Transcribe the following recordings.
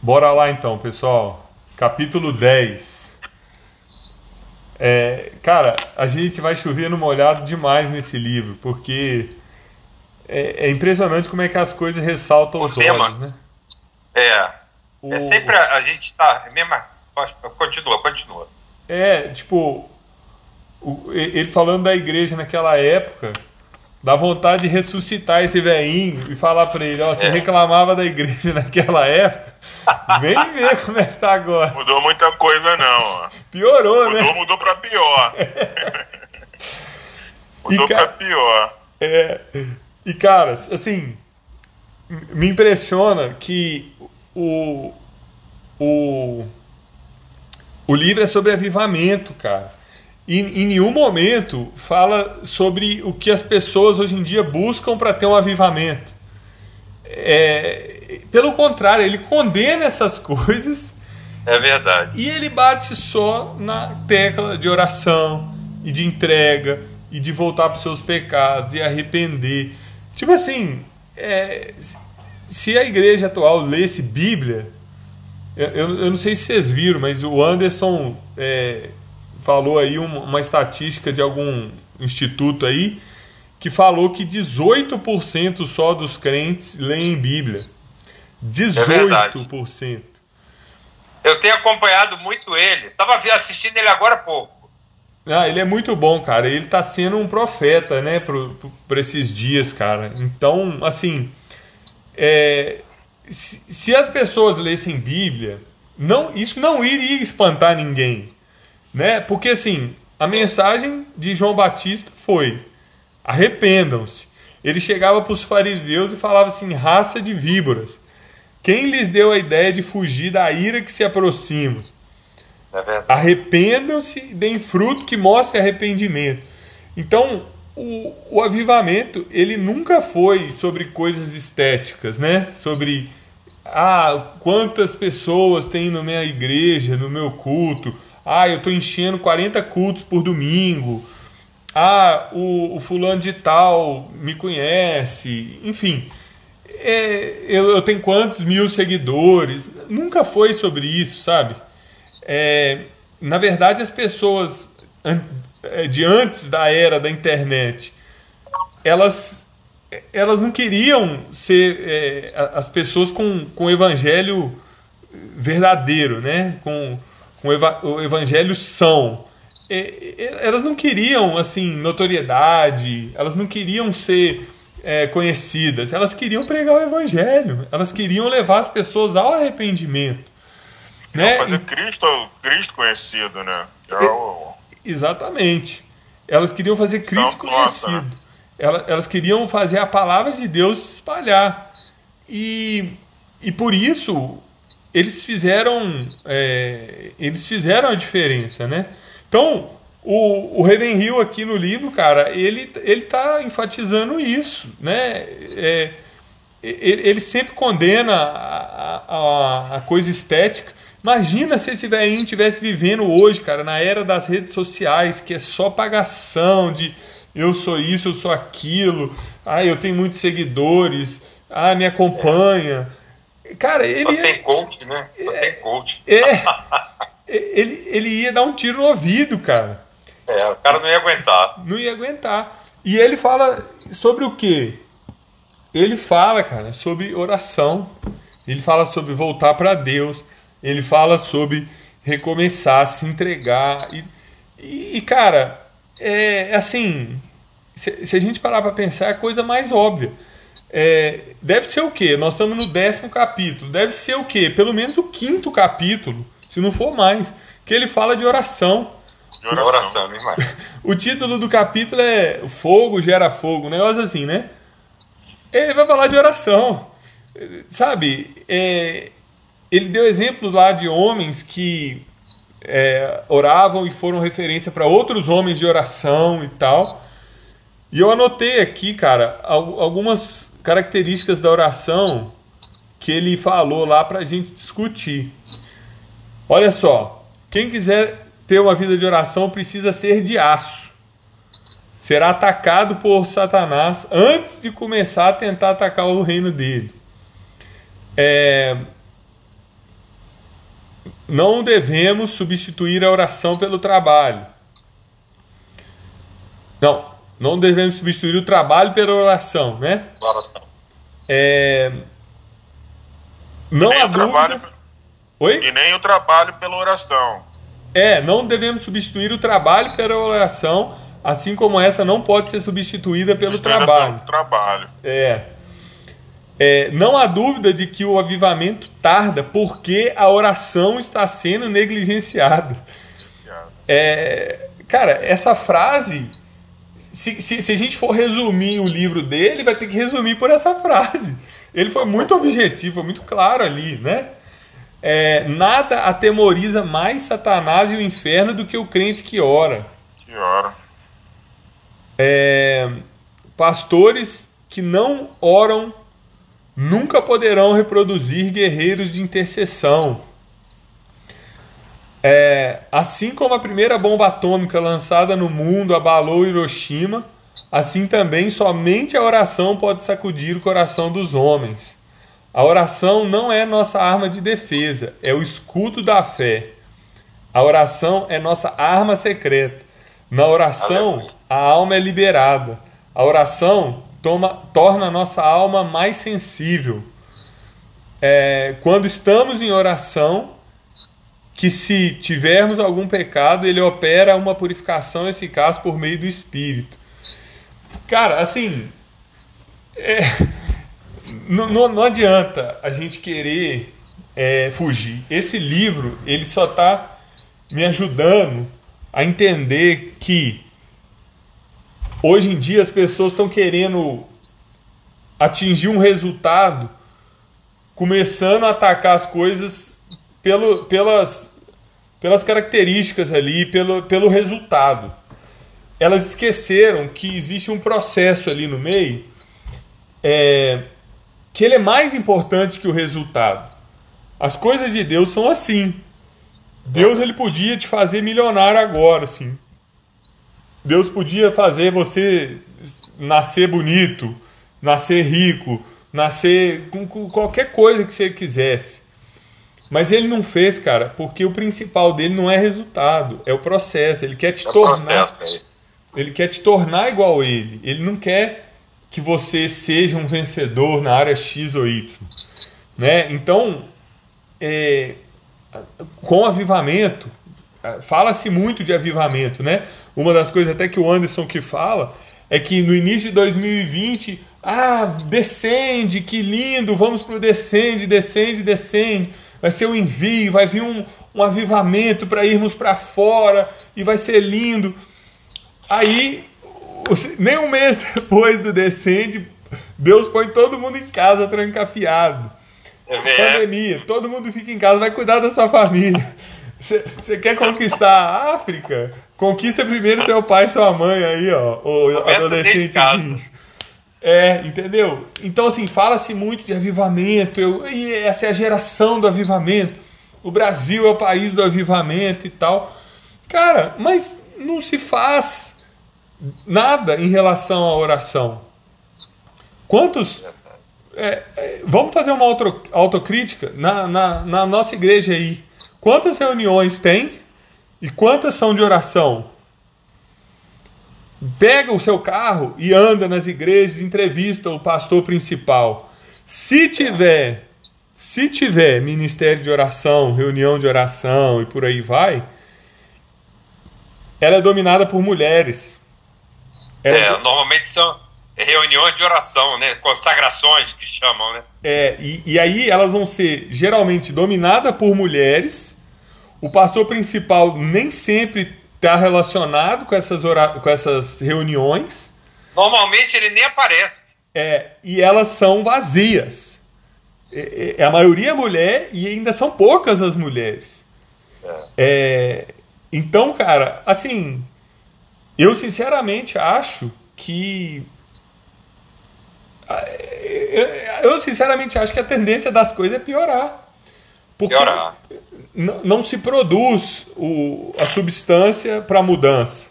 Bora lá então, pessoal. Capítulo 10. É, cara, a gente vai chover no molhado demais nesse livro, porque é, é impressionante como é que as coisas ressaltam O os tema. olhos, né? É. O- É sempre a, a gente tá. é Mesma, continua, continua. É, tipo, o- ele falando da igreja naquela época, dá vontade de ressuscitar esse velhinho e falar pra ele, ó, você É. reclamava da igreja naquela época, vem ver como é que tá agora. Mudou muita coisa, não. ó. Piorou, Mudou, né? mudou pra pior. mudou cara- pra pior. É, e cara, assim, me impressiona que o, o, o livro é sobre avivamento, cara. E em nenhum momento fala sobre o que as pessoas hoje em dia buscam para ter um avivamento. É, pelo contrário, ele condena essas coisas É verdade. e ele bate só na tecla de oração e de entrega e de voltar para os seus pecados e arrepender. Tipo assim, é, se a igreja atual lesse Bíblia, eu, eu, não sei se vocês viram, mas o Anderson é, falou aí uma, estatística de algum instituto aí que falou que 18% só dos crentes leem Bíblia. verdade. 18%. Eu tenho acompanhado muito ele. Tava vi- assistindo ele agora há pouco. Ah, ele é muito bom, cara. Ele tá sendo um profeta, né, para esses dias, cara. Então, assim, é, se, se as pessoas lessem Bíblia, não, isso não iria espantar ninguém, né? Porque assim, a mensagem de João Batista foi: arrependam-se. Ele chegava para os fariseus e falava assim: raça de víboras. Quem lhes deu a ideia de fugir da ira que se aproxima? É arrependam-se e deem fruto que mostre arrependimento. Então, o, o avivamento, ele nunca foi sobre coisas estéticas, né? Sobre, ah, quantas pessoas tem na minha igreja, no meu culto. Ah, eu estou enchendo 40 cultos por domingo. Ah, o, o fulano de tal me conhece. Enfim, é, eu, eu tenho quantos mil seguidores. Nunca foi sobre isso, sabe? É, na verdade, as pessoas é, de antes da era da internet, elas, elas não queriam ser é, as pessoas com, com o evangelho verdadeiro, né? com o, eva- o evangelho são. Elas não queriam assim notoriedade, elas não queriam ser é, conhecidas, elas queriam pregar o evangelho, elas queriam levar as pessoas ao arrependimento. Né? Fazer Cristo, Cristo conhecido, né? É o- Exatamente. Elas queriam fazer Cristo Então, nossa, conhecido. Ela- Elas queriam fazer a palavra de Deus se espalhar. E, e por isso eles fizeram é, eles fizeram a diferença, né? Então o, o Raven Hill aqui no livro, cara, ele ele está enfatizando isso, né? É, ele, ele sempre condena a, a, a coisa estética. Imagina se esse velhinho estivesse vivendo hoje, cara, na era das redes sociais, que é só pagação de eu sou isso, eu sou aquilo, ah, eu tenho muitos seguidores, ah, me acompanha. Cara, Só ele tem coach, né? Só tem coach. é, ele, ele ia dar um tiro no ouvido, cara É, o cara não ia aguentar. não ia aguentar. E ele fala sobre o quê? Ele fala, cara, sobre oração. Ele fala sobre voltar para Deus. Ele fala sobre recomeçar, se entregar. E, e, e, cara, é assim. Se, se a gente parar para pensar, é a coisa mais óbvia. É, deve ser o quê? Nós estamos no décimo capítulo. Deve ser o quê? Pelo menos o quinto capítulo, se não for mais. Que ele fala de oração. de oração. né? O título do capítulo é Fogo gera fogo, um negócio assim, né? Ele vai falar de oração. Sabe? É, ele deu exemplos lá de homens que é, oravam e foram referência para outros homens de oração e tal. E eu anotei aqui, cara, al- algumas características da oração que ele falou lá para a gente discutir. Olha só, quem quiser ter uma vida de oração precisa ser de aço. Será atacado por Satanás antes de começar a tentar atacar o reino dele. É, não devemos substituir a oração pelo trabalho. Não, não devemos substituir o trabalho pela oração, né? Oração. É, não há o trabalho- dúvida. Oi? E nem o trabalho pela oração. É, não devemos substituir o trabalho pela oração, assim como essa não pode ser substituída pelo Misturando trabalho. pelo trabalho. É. É, não há dúvida de que o avivamento tarda porque a oração está sendo negligenciada. É, cara, essa frase, se, se, se a gente for resumir o livro dele, vai ter que resumir por essa frase. Ele foi muito objetivo, foi muito claro ali, né? É, nada atemoriza mais Satanás e o inferno do que o crente que ora. Que hora. É, pastores que não oram nunca poderão reproduzir guerreiros de intercessão. É, assim como a primeira bomba atômica lançada no mundo abalou Hiroshima, assim também somente a oração pode sacudir o coração dos homens. A oração não é nossa arma de defesa, é o escudo da fé. A oração é nossa arma secreta. Na oração, a alma é liberada. A oração toma, torna a nossa alma mais sensível. É, quando estamos em oração, que se tivermos algum pecado, ele opera uma purificação eficaz por meio do Espírito. Cara, assim, é, não, não, não adianta a gente querer é, fugir. Esse livro, ele só está me ajudando a entender que hoje em dia as pessoas estão querendo atingir um resultado começando a atacar as coisas pelo, pelas, pelas características ali, pelo, pelo resultado. Elas esqueceram que existe um processo ali no meio é, que ele é mais importante que o resultado. As coisas de Deus são assim. Deus ele podia te fazer milionário agora, assim. Deus podia fazer você nascer bonito, nascer rico, nascer com, com qualquer coisa que você quisesse. Mas ele não fez, cara, porque o principal dele não é resultado, é o processo. Ele quer te É tornar, processo aí. ele quer te tornar igual a ele. Ele não quer que você seja um vencedor na área X ou Y, né? Então, é, com avivamento, fala-se muito de avivamento, né? Uma das coisas até que o Anderson que fala é que no início de 2020, ah, descende, que lindo, vamos pro descende, descende, descende. Vai ser um envio, vai vir um, um avivamento para irmos para fora e vai ser lindo. Aí, nem um mês depois do descende, Deus põe todo mundo em casa trancafiado É, pandemia, todo mundo fica em casa, vai cuidar da sua família. Você quer conquistar a África? Conquista primeiro seu pai e sua mãe aí, ó, o Começa adolescentezinho. É, entendeu? Então, assim, fala-se muito de avivamento, eu, e essa é a geração do avivamento. O Brasil é o país do avivamento e tal. Cara, mas não se faz nada em relação à oração. Quantos é, é, vamos fazer uma auto, autocrítica na, na, na nossa igreja aí. Quantas reuniões tem e quantas são de oração? Pega o seu carro e anda nas igrejas, entrevista o pastor principal. Se tiver, se tiver ministério de oração, reunião de oração e por aí vai, ela é dominada por mulheres. Ela É, normalmente são reuniões de oração, né? Consagrações que chamam, né? É, e, e aí elas vão ser geralmente dominadas por mulheres. O pastor principal nem sempre está relacionado com essas, com essas reuniões. Normalmente ele nem aparece. É, e elas são vazias. É, é, a maioria é mulher e ainda são poucas as mulheres. É, então, cara, assim, eu sinceramente acho que. Eu eu sinceramente acho que a tendência das coisas é piorar. Porque Piorar. Não se produz o, a substância para mudança.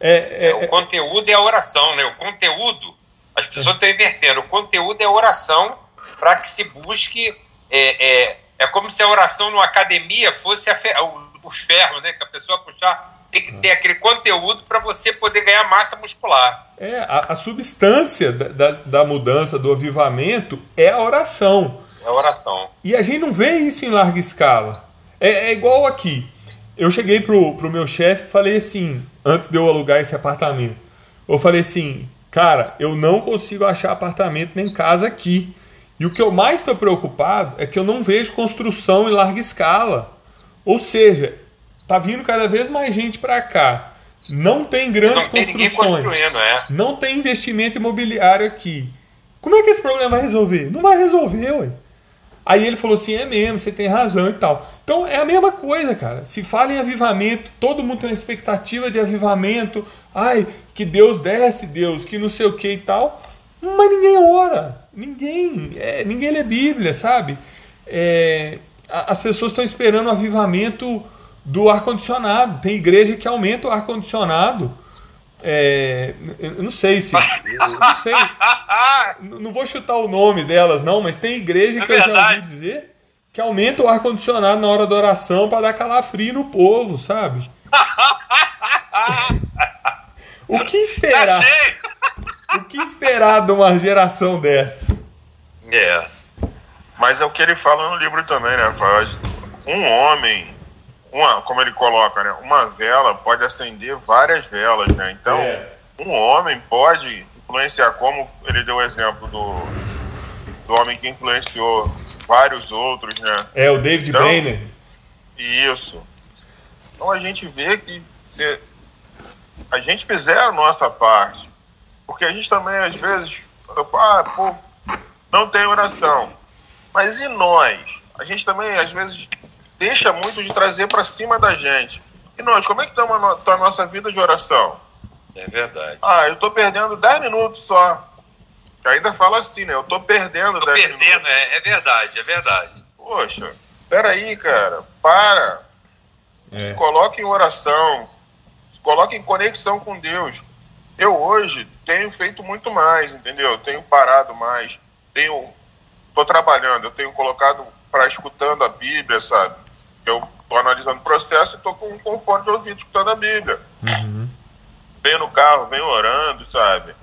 É, É, é- o conteúdo é a oração, né? O conteúdo, as pessoas estão invertendo. O conteúdo é a oração para que se busque é, é, É como se a oração numa academia fosse fe... os ferros, né? Que a pessoa puxar tem que ter aquele conteúdo para você poder ganhar massa muscular. É, a, a substância da, da, da, mudança, do avivamento, é a oração. É a oração. E a gente não vê isso em larga escala. É, é igual aqui. Eu cheguei pro, pro meu chefe e falei assim, antes de eu alugar esse apartamento, eu falei assim, cara, eu não consigo achar apartamento nem casa aqui. E o que eu mais estou preocupado é que eu não vejo construção em larga escala. Ou seja, tá vindo cada vez mais gente para cá. Não tem grandes não tem construções. É. Não tem investimento imobiliário aqui. Como é que esse problema vai resolver? Não vai resolver, ué. Aí ele falou assim: é mesmo, você tem razão e tal. Então é a mesma coisa, cara. Se fala em avivamento, todo mundo tem uma expectativa de avivamento. Ai, que Deus desce, Deus, que não sei o que e tal. Mas ninguém ora. Ninguém. É, ninguém lê Bíblia, sabe? É, as pessoas estão esperando o avivamento do ar-condicionado. Tem igreja que aumenta o ar-condicionado. É, eu não sei se. Não sei. não vou chutar o nome delas, não, mas tem igreja é que verdade. eu já ouvi dizer que aumenta o ar-condicionado na hora da oração para dar calafrio no povo, sabe? o que esperar? O que esperar de uma geração dessa? É. Mas é o que ele fala no livro também, né? Faz um homem uma, como ele coloca, né, uma vela pode acender várias velas, né? Então, é. um homem pode influenciar, como ele deu o exemplo do, do homem que influenciou vários outros, né? É, o David então, Brainer. Isso. Então a gente vê que se a gente fizer a nossa parte, porque a gente também às vezes, ah, pô, não tem oração. Mas e nós? A gente também às vezes deixa muito de trazer para cima da gente. E nós, como é que está a nossa vida de oração? É verdade. Ah, eu estou perdendo 10 minutos só. Ainda fala assim, né? Eu estou perdendo tô 10 perdendo, minutos. É, é verdade, é verdade. Poxa, peraí, cara, para. É. Se coloque em oração, se coloque em conexão com Deus. Eu hoje tenho feito muito mais, entendeu? Tenho parado mais, tenho, tô trabalhando, eu tenho colocado para escutando a Bíblia, sabe? Eu estou analisando o processo e estou com, com fone de ouvido escutando a Bíblia. Uhum. Venho no carro, venho orando, sabe?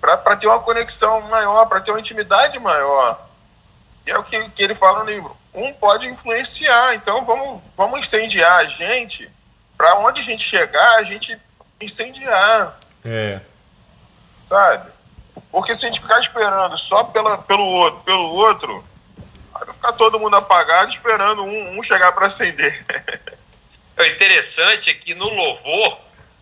Para ter uma conexão maior, para ter uma intimidade maior. E é o que, que ele fala no livro. Um pode influenciar, então vamos, vamos incendiar a gente, para onde a gente chegar, a gente incendiar. É. Sabe? Porque se a gente ficar esperando só pela, pelo outro, pelo outro, Vai ficar todo mundo apagado esperando um, um chegar para acender. o interessante é que no louvor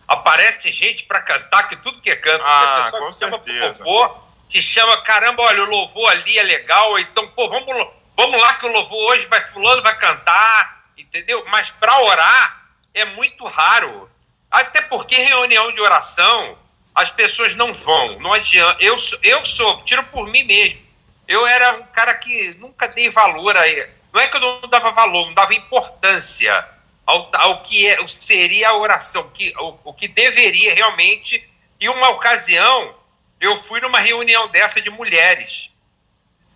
aparece gente para cantar que tudo que é canto. Ah, com certeza. Louvor, que chama, caramba, olha, o louvor ali é legal, então, pô, vamos, vamos lá que o louvor hoje vai fulano vai cantar, entendeu? Mas para orar é muito raro. Até porque reunião de oração as pessoas não vão, não adianta. Eu, eu sou, tiro por mim mesmo eu era um cara que nunca dei valor a. Não é que eu não dava valor, não dava importância ao, ao que é, seria a oração, que, o, o que deveria realmente. E uma ocasião, eu fui numa reunião dessa de mulheres.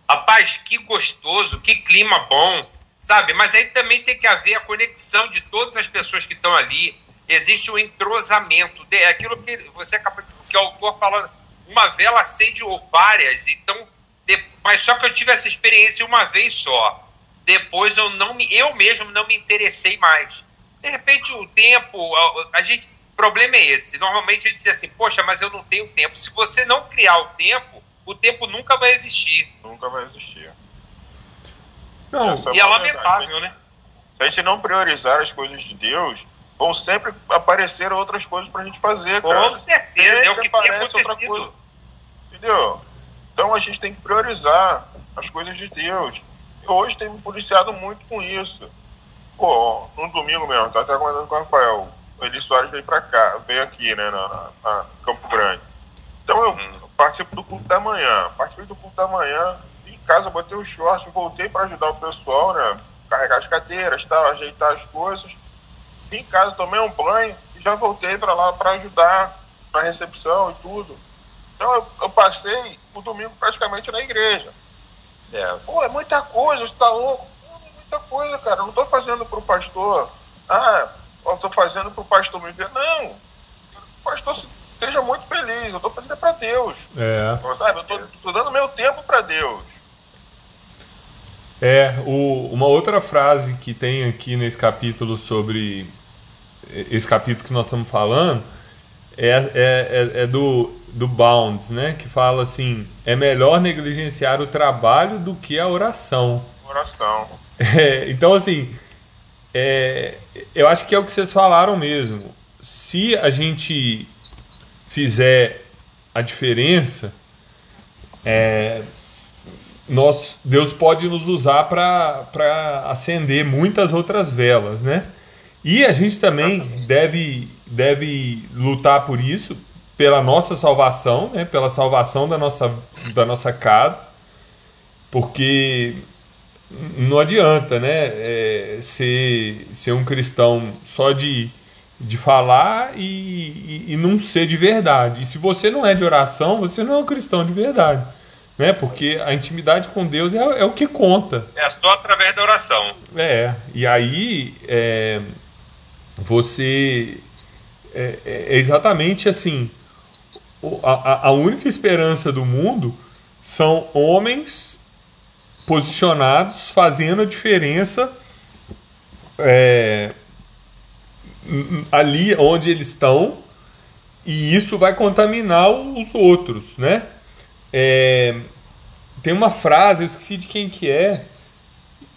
Rapaz, que gostoso, que clima bom, sabe? Mas aí também tem que haver a conexão de todas as pessoas que estão ali. Existe um entrosamento. É aquilo que você acabou de. que o autor falando. Uma vela acende várias, então mas só que eu tive essa experiência uma vez só. Depois eu não me, eu mesmo não me interessei mais. De repente o tempo, a, a gente, o problema é esse. Normalmente a gente diz assim, poxa, mas eu não tenho tempo. Se você não criar o tempo, o tempo nunca vai existir. Nunca vai existir. Não. É e é lamentável, né? Se a gente não priorizar as coisas de Deus, vão sempre aparecer outras coisas pra gente fazer, cara. Com certeza, sempre é o que aparece outra coisa. Entendeu? Então a gente tem que priorizar as coisas de Deus. Hoje tem me policiado muito com isso. Pô, no domingo mesmo, tá até comentando com o Rafael. O Eli Soares veio pra cá, veio aqui, né, na, na Campo Grande. Então eu participo do culto da manhã. Participei do culto da manhã, em casa botei o short, voltei para ajudar o pessoal, né? Carregar as cadeiras, tal, ajeitar as coisas. Em casa tomei um banho e já voltei para lá para ajudar na recepção e tudo. Então eu, eu, passei o domingo praticamente na igreja. É. Pô, é muita coisa, você tá louco? Pô, é muita coisa, cara. Eu não tô fazendo pro pastor. Ah, eu tô fazendo pro pastor me ver. Não. O pastor seja muito feliz. Eu tô fazendo é pra Deus. É. Sabe? Eu tô, tô dando meu tempo para Deus. É, o, uma outra frase que tem aqui nesse capítulo sobre esse capítulo que nós estamos falando é, é, é, é, do, do Bounds, né? Que fala assim: é melhor negligenciar o trabalho do que a oração. Oração. É, então, assim, é, eu acho que é o que vocês falaram mesmo. Se a gente fizer a diferença, é, nós, Deus pode nos usar para acender muitas outras velas, né? E a gente também deve, deve lutar por isso, pela nossa salvação, né? pela salvação da nossa, da nossa casa, porque não adianta né? É, ser, ser um cristão só de, de falar e, e, e não ser de verdade. E se você não é de oração, você não é um cristão de verdade né? Porque a intimidade com Deus é, é, o que conta. É só através da oração. É, e aí é, você é, é exatamente assim. A, a única esperança do mundo são homens posicionados fazendo a diferença é, ali onde eles estão e isso vai contaminar os outros, né? É, tem uma frase, eu esqueci de quem que é,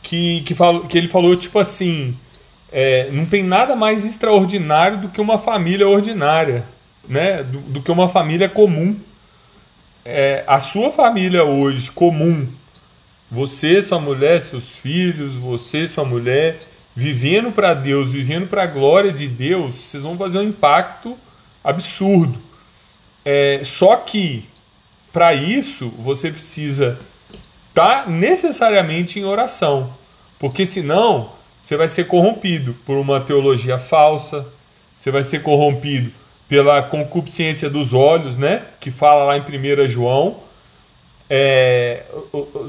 que, que, falo, que ele falou tipo assim: é, não tem nada mais extraordinário do que uma família ordinária, né? do, do que uma família comum. É, a sua família hoje, comum, você, sua mulher, seus filhos, você, sua mulher, vivendo para Deus, vivendo para a glória de Deus, vocês vão fazer um impacto absurdo. É, só que para isso, você precisa estar tá necessariamente em oração, porque senão você vai ser corrompido por uma teologia falsa, você vai ser corrompido pela concupiscência dos olhos, né? Que fala lá em 1 João. É,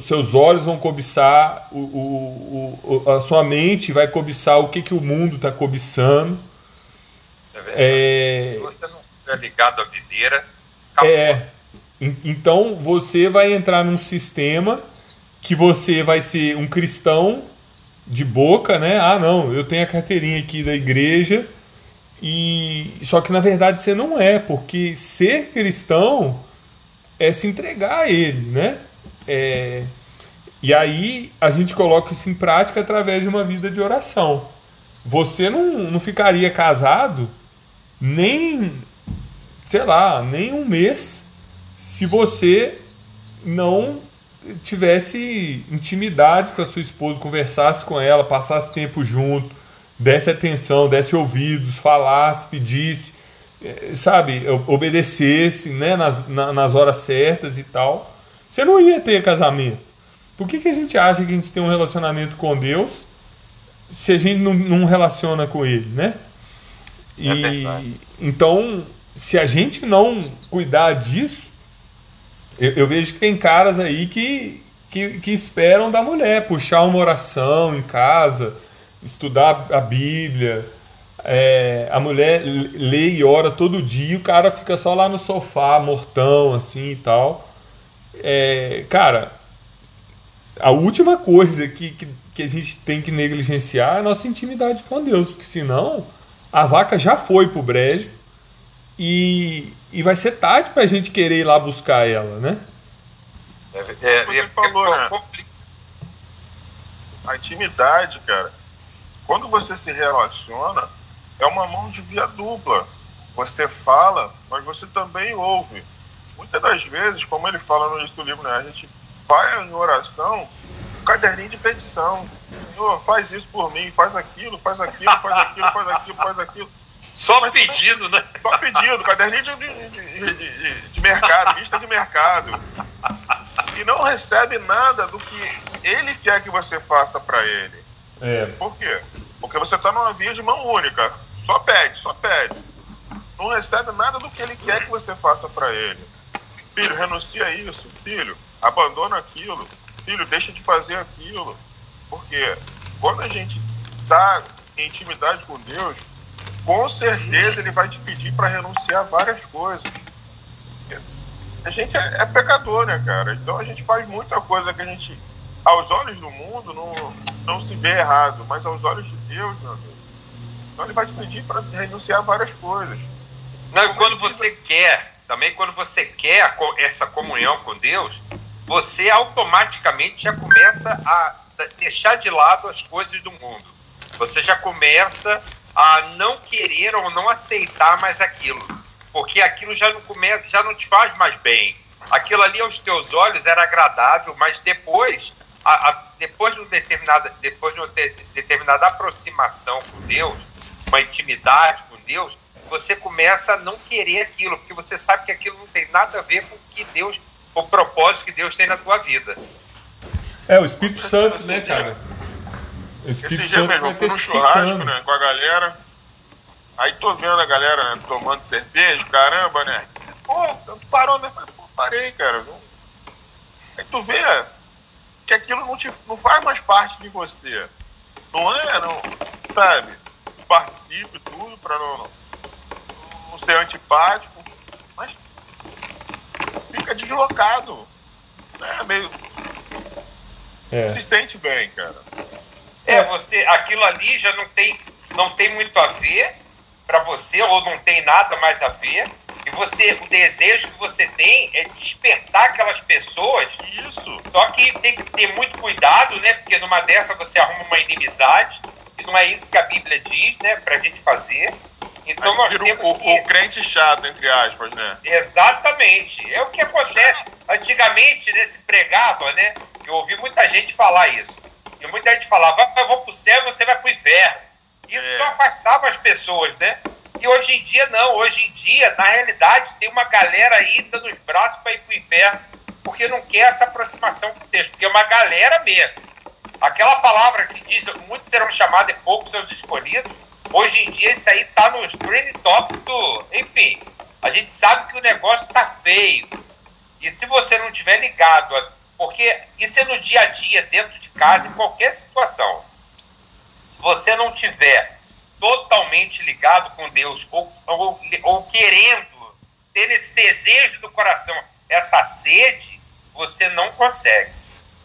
seus olhos vão cobiçar, o, o, o, a sua mente vai cobiçar o que, que o mundo está cobiçando. É, é... Se você não estiver ligado à videira, acabou. É, então você vai entrar num sistema que você vai ser um cristão de boca, né? Ah, não, eu tenho a carteirinha aqui da igreja e só que na verdade você não é, porque ser cristão é se entregar a ele, né? É... E aí a gente coloca isso em prática através de uma vida de oração. Você não, não ficaria casado nem, sei lá, nem um mês se você não tivesse intimidade com a sua esposa, conversasse com ela, passasse tempo junto, desse atenção, desse ouvidos, falasse, pedisse, eh, sabe, obedecesse né, nas, nas horas certas e tal, você não ia ter casamento. Por que, que a gente acha que a gente tem um relacionamento com Deus se a gente não, não relaciona com Ele, né? É e é então, se a gente não cuidar disso, eu, eu, vejo que tem caras aí que, que, que esperam da mulher puxar uma oração em casa, estudar a Bíblia. É, a mulher lê e ora todo dia, o cara fica só lá no sofá, mortão, assim e tal. É, cara, a última coisa que, que, que, a gente tem que negligenciar é a nossa intimidade com Deus, porque senão a vaca já foi pro brejo e, e vai ser tarde para a gente querer ir lá buscar ela, né? É, é, Você é, falou, né? A intimidade, cara, quando você se relaciona, é uma mão de via dupla. Você fala, mas você também ouve. Muitas das vezes, como ele fala no início do livro, né, a gente vai em oração, um caderninho de petição. Senhor, faz isso por mim, faz aquilo, faz aquilo, faz aquilo, faz aquilo, faz aquilo. Só Mas pedido, né? Só pedido, caderninho de, de, de, de, mercado, lista de mercado. E não recebe nada do que ele quer que você faça para ele. É. Por quê? Porque você está numa via de mão única. Só pede, só pede. Não recebe nada do que ele quer que você faça para ele. Filho, renuncia a isso. Filho, abandona aquilo. filho, deixa de fazer aquilo. Porque quando a gente está em intimidade com Deus, com certeza ele vai te pedir para renunciar a várias coisas. A gente é, é, pecador, né, cara? Então a gente faz muita coisa que a gente, aos olhos do mundo, não, não se vê errado, mas aos olhos de Deus, meu amigo. Então ele vai te pedir para renunciar a várias coisas. Não, quando você quer, também quando você quer essa comunhão com Deus, você automaticamente já começa a deixar de lado as coisas do mundo. Você já começa a não querer ou não aceitar mais aquilo, porque aquilo já não começa, já não te faz mais bem. Aquilo ali aos teus olhos era agradável, mas depois, a, a, depois de uma determinada, depois de uma de, determinada aproximação com Deus, uma intimidade com Deus, você começa a não querer aquilo, porque você sabe que aquilo não tem nada a ver com o que Deus, o propósito que Deus tem na tua vida. É, o Espírito Santo, né, cara? Esse dia mesmo, eu fui no churrasco, né, com a galera. Aí tô vendo a galera né, tomando cerveja, caramba, né? Pô, parou, né? Pô, parei, cara. Aí tu vê que aquilo não, te, não faz mais parte de você. Não é, não, sabe? Participe tudo pra não, não ser antipático, mas fica deslocado. Né? Meio. É. Se sente bem, cara. É, você, aquilo ali já não tem, não tem muito a ver para você, ou não tem nada mais a ver. E você, o desejo que você tem é despertar aquelas pessoas. Isso. Só que tem que ter muito cuidado, né? Porque numa dessa você arruma uma inimizade. E não é isso que a Bíblia diz, né? Pra gente fazer. Então Aí nós temos o, que... o crente chato, entre aspas, né? Exatamente. É o que acontece. Antigamente, nesse pregava, né? Eu ouvi muita gente falar isso. E muita gente falava, eu vou pro céu você vai pro inferno. Isso é. só afastava as pessoas, né? E hoje em dia não, hoje em dia, na realidade, tem uma galera aí dando os braços para ir pro inferno, porque não quer essa aproximação com Deus, porque é uma galera mesmo. Aquela palavra que diz, muitos serão chamados e poucos são escolhidos, hoje em dia isso aí tá nos trend tops do. Enfim, a gente sabe que o negócio tá feio. E se você não tiver ligado a porque isso é no dia a dia, dentro de casa, em qualquer situação. Se você não tiver totalmente ligado com Deus, ou, ou, ou querendo ter esse desejo do coração, essa sede, você não consegue.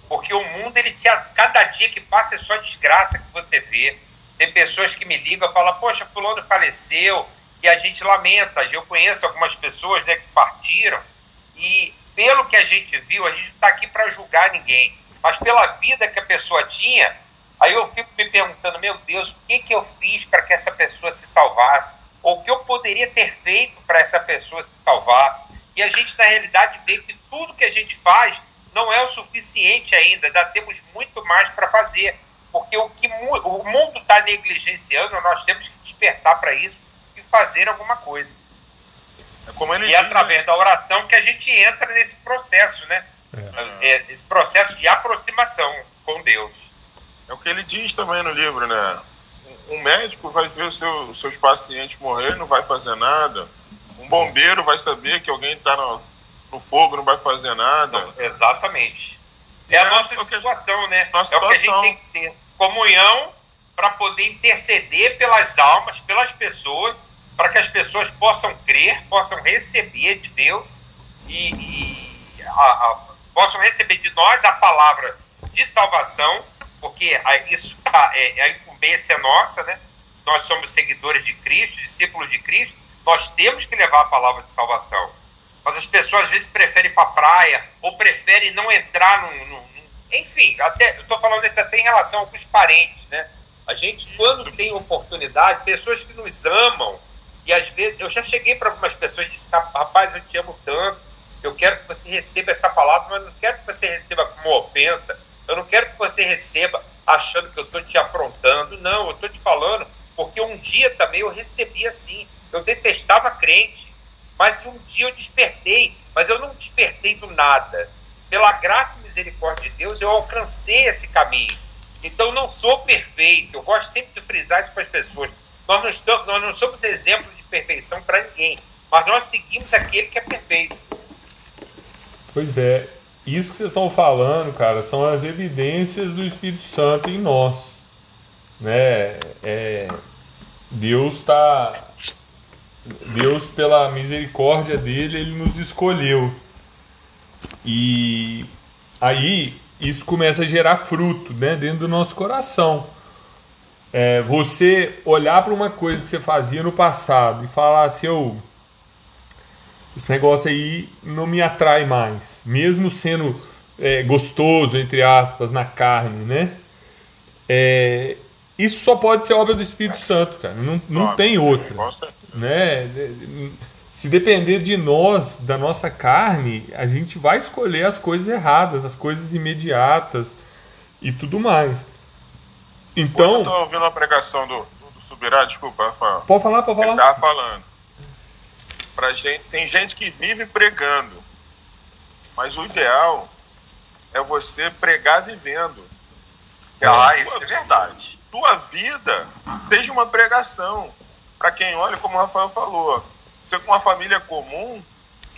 Porque o mundo, ele te, cada dia que passa é só desgraça que você vê. Tem pessoas que me ligam e falam, poxa, fulano faleceu, e a gente lamenta. Eu conheço algumas pessoas né, que partiram, e pelo que a gente viu, a gente não está aqui para julgar ninguém, mas pela vida que a pessoa tinha, aí eu fico me perguntando, meu Deus, o que, que eu fiz para que essa pessoa se salvasse? Ou o que eu poderia ter feito para essa pessoa se salvar? E a gente, na realidade, vê que tudo que a gente faz não é o suficiente ainda, ainda temos muito mais para fazer. Porque o que o mundo está negligenciando, nós temos que despertar para isso e fazer alguma coisa. É como ele e é diz, através da oração que a gente entra nesse processo, né? É. é. Esse processo de aproximação com Deus. É o que ele diz também no livro, né? Um médico vai ver seu, seus pacientes morrer, não vai fazer nada. Um bombeiro vai saber que alguém está no, no, fogo, não vai fazer nada. Não, exatamente. É, é a nossa situação, né? Nossa é o que a gente tem que ter. Comunhão para poder interceder pelas almas, pelas pessoas para que as pessoas possam crer, possam receber de Deus e, e a, a, possam receber de nós a palavra de salvação, porque isso tá, é, é, a incumbência nossa, né? Se nós somos seguidores de Cristo, discípulos de Cristo, nós temos que levar a palavra de salvação. Mas as pessoas às vezes preferem ir para a praia ou preferem não entrar num, num, num enfim, até eu estou falando isso até em relação aos parentes, né? A gente, quando tem oportunidade, pessoas que nos amam, e às vezes, eu já cheguei para algumas pessoas e disse: rapaz, eu te amo tanto, eu quero que você receba essa palavra, mas não quero que você receba como ofensa, eu não quero que você receba achando que eu estou te aprontando. Não, eu estou te falando porque um dia também eu recebi assim. Eu detestava crente, mas um dia eu despertei, mas eu não despertei do nada. Pela graça e misericórdia de Deus, eu alcancei esse caminho. Então, não sou perfeito. Eu gosto sempre de frisar isso para as pessoas. Nós não, estamos, nós não somos exemplos de perfeição para ninguém, mas nós seguimos aquele que é perfeito. Pois é. isso que vocês estão falando, cara, são as evidências do Espírito Santo em nós. Né? É, Deus está. Deus, pela misericórdia dele, ele nos escolheu. E aí isso começa a gerar fruto né, dentro do nosso coração. É, você olhar para uma coisa que você fazia no passado e falar assim, oh, esse negócio aí não me atrai mais, mesmo sendo é, gostoso, entre aspas, na carne, né? É, isso só pode ser obra do Espírito Santo, cara. Não, não tem outra. Né? Se depender de nós, da nossa carne, a gente vai escolher as coisas erradas, as coisas imediatas e tudo mais. Então. Hoje eu tô ouvindo a pregação do, do Subirá, desculpa, Rafael. Pode falar, pode falar. Ele tava falando. Pra gente, tem gente que vive pregando, mas o ideal é você pregar vivendo. Ah, isso é verdade tua vida seja uma pregação. Para quem olha, como o Rafael falou, você com uma família comum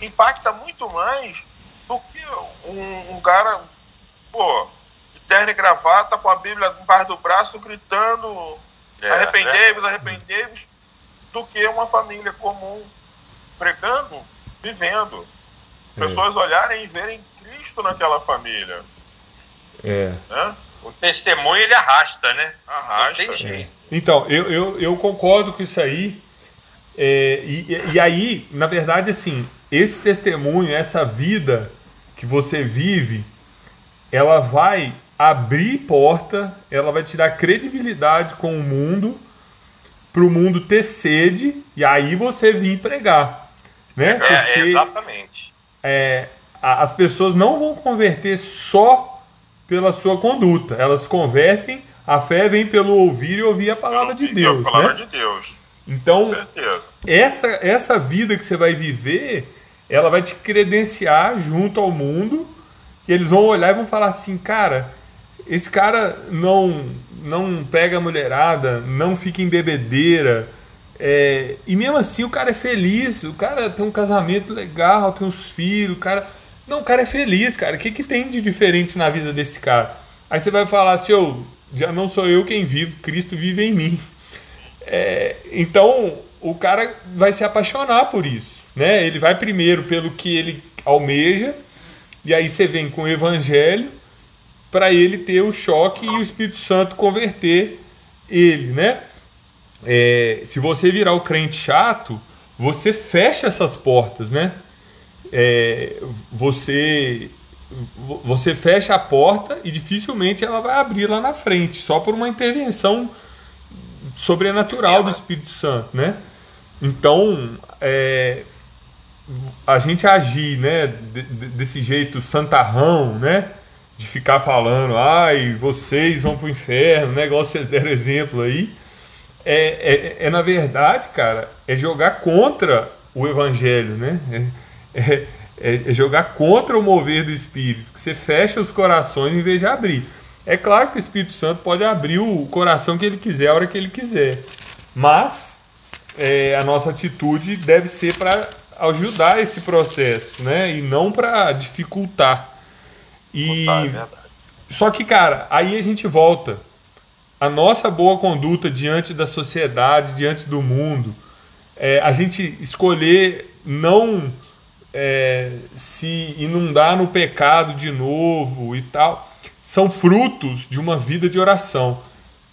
impacta muito mais do que um, um cara, pô, terno e gravata, com a Bíblia embaixo do braço, gritando é, arrependei-vos, arrependei-vos, do que uma família comum pregando, vivendo. É. Pessoas olharem e verem Cristo naquela família. É. Né? O testemunho ele arrasta, né? Arrasta. É. Então, eu, eu, eu concordo com isso aí. É, e, e aí, na verdade, assim, esse testemunho, essa vida que você vive, ela vai abrir porta, ela vai te dar credibilidade com o mundo, para o mundo ter sede, e aí você vir pregar. Né? É, Porque, é, exatamente. É, as pessoas não vão converter só pela sua conduta. Elas convertem, a fé vem pelo ouvir e ouvir a palavra de Deus. A palavra né? de Deus. Então, essa, essa vida que você vai viver, ela vai te credenciar junto ao mundo, e eles vão olhar e vão falar assim, cara, esse cara não não pega a mulherada, não fica em bebedeira, é, e mesmo assim o cara é feliz, o cara tem um casamento legal, tem uns filhos, o cara não, o cara é feliz, cara. O que, que tem de diferente na vida desse cara? Aí você vai falar assim, oh, já não sou eu quem vivo, Cristo vive em mim. É, então, o cara vai se apaixonar por isso. Né? Ele vai primeiro pelo que ele almeja, e aí você vem com o evangelho para ele ter o choque e o Espírito Santo converter ele, né? É, se você virar o crente chato, você fecha essas portas, né? é, você você fecha a porta e dificilmente ela vai abrir lá na frente, só por uma intervenção sobrenatural do Espírito Santo, né? Então, é, a gente agir, né, desse jeito santarrão, né, de ficar falando, ai, vocês vão pro inferno, negócio vocês deram exemplo aí, é, é, é na verdade, cara, é jogar contra o evangelho, né? É, é, é, é jogar contra o mover do Espírito, que você fecha os corações em vez de abrir. É claro que o Espírito Santo pode abrir o coração que ele quiser, a hora que ele quiser, mas é, a nossa atitude deve ser para ajudar esse processo, né? E não para dificultar. E é só que, cara, aí a gente volta. A nossa boa conduta diante da sociedade, diante do mundo, é, a gente escolher não é, se inundar no pecado de novo e tal, são frutos de uma vida de oração.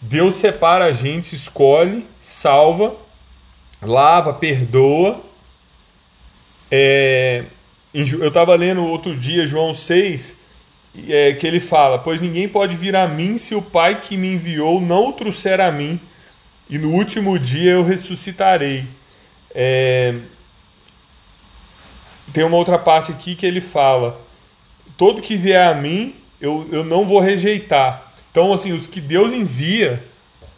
Deus separa a gente, escolhe, salva, lava, perdoa. É, eu estava lendo outro dia João 6, é, que ele fala: Pois ninguém pode vir a mim se o Pai que me enviou não o trouxer a mim, e no último dia eu ressuscitarei. É, tem uma outra parte aqui que ele fala: todo que vier a mim, eu, eu não vou rejeitar. Então, assim, os que Deus envia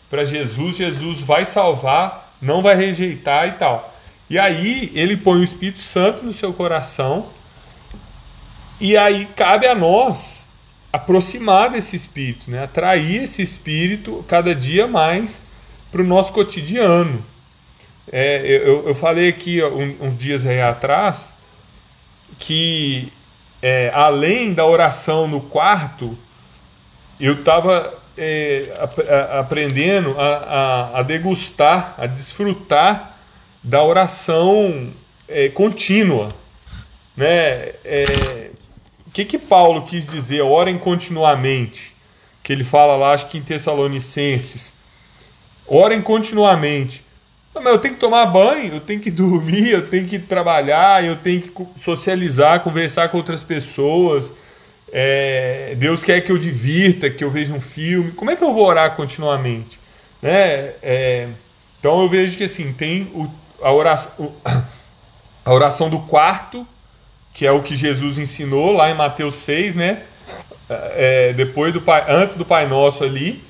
para Jesus, Jesus vai salvar, não vai rejeitar e tal. E aí ele põe o Espírito Santo no seu coração, e aí cabe a nós aproximar desse Espírito, né? atrair esse Espírito cada dia mais para o nosso cotidiano. É, eu, eu falei aqui uns dias aí atrás que é, além da oração no quarto, eu estava é, aprendendo a, a, degustar, a desfrutar da oração é, contínua. Né? O que, que Paulo quis dizer? Orem continuamente. Que ele fala lá, acho que em Tessalonicenses. Orem continuamente. Mas eu tenho que tomar banho, eu tenho que dormir, eu tenho que trabalhar, eu tenho que socializar, conversar com outras pessoas. É, Deus quer que eu divirta, que eu veja um filme. Como é que eu vou orar continuamente? Né? É, então eu vejo que assim, tem o, a, oração, a oração do quarto, que é o que Jesus ensinou lá em Mateus 6, né? É, depois do pai, antes do Pai Nosso ali.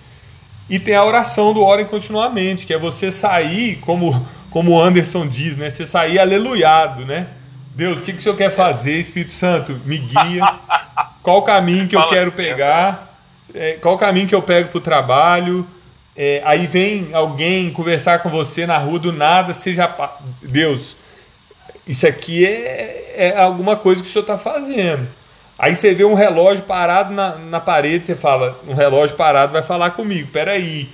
E tem a oração do Orem continuamente, que é você sair, como, como o Anderson diz, né? Você sair aleluiado, né? Deus, o que, que o Senhor quer fazer, Espírito Santo? Me guia. Qual o caminho que eu quero pegar? É, qual o caminho que eu pego para o trabalho? É, aí vem alguém conversar com você na rua do nada, seja Deus, isso aqui é, é alguma coisa que o senhor está fazendo. Aí você vê um relógio parado na, na parede, você fala, um relógio parado vai falar comigo, peraí.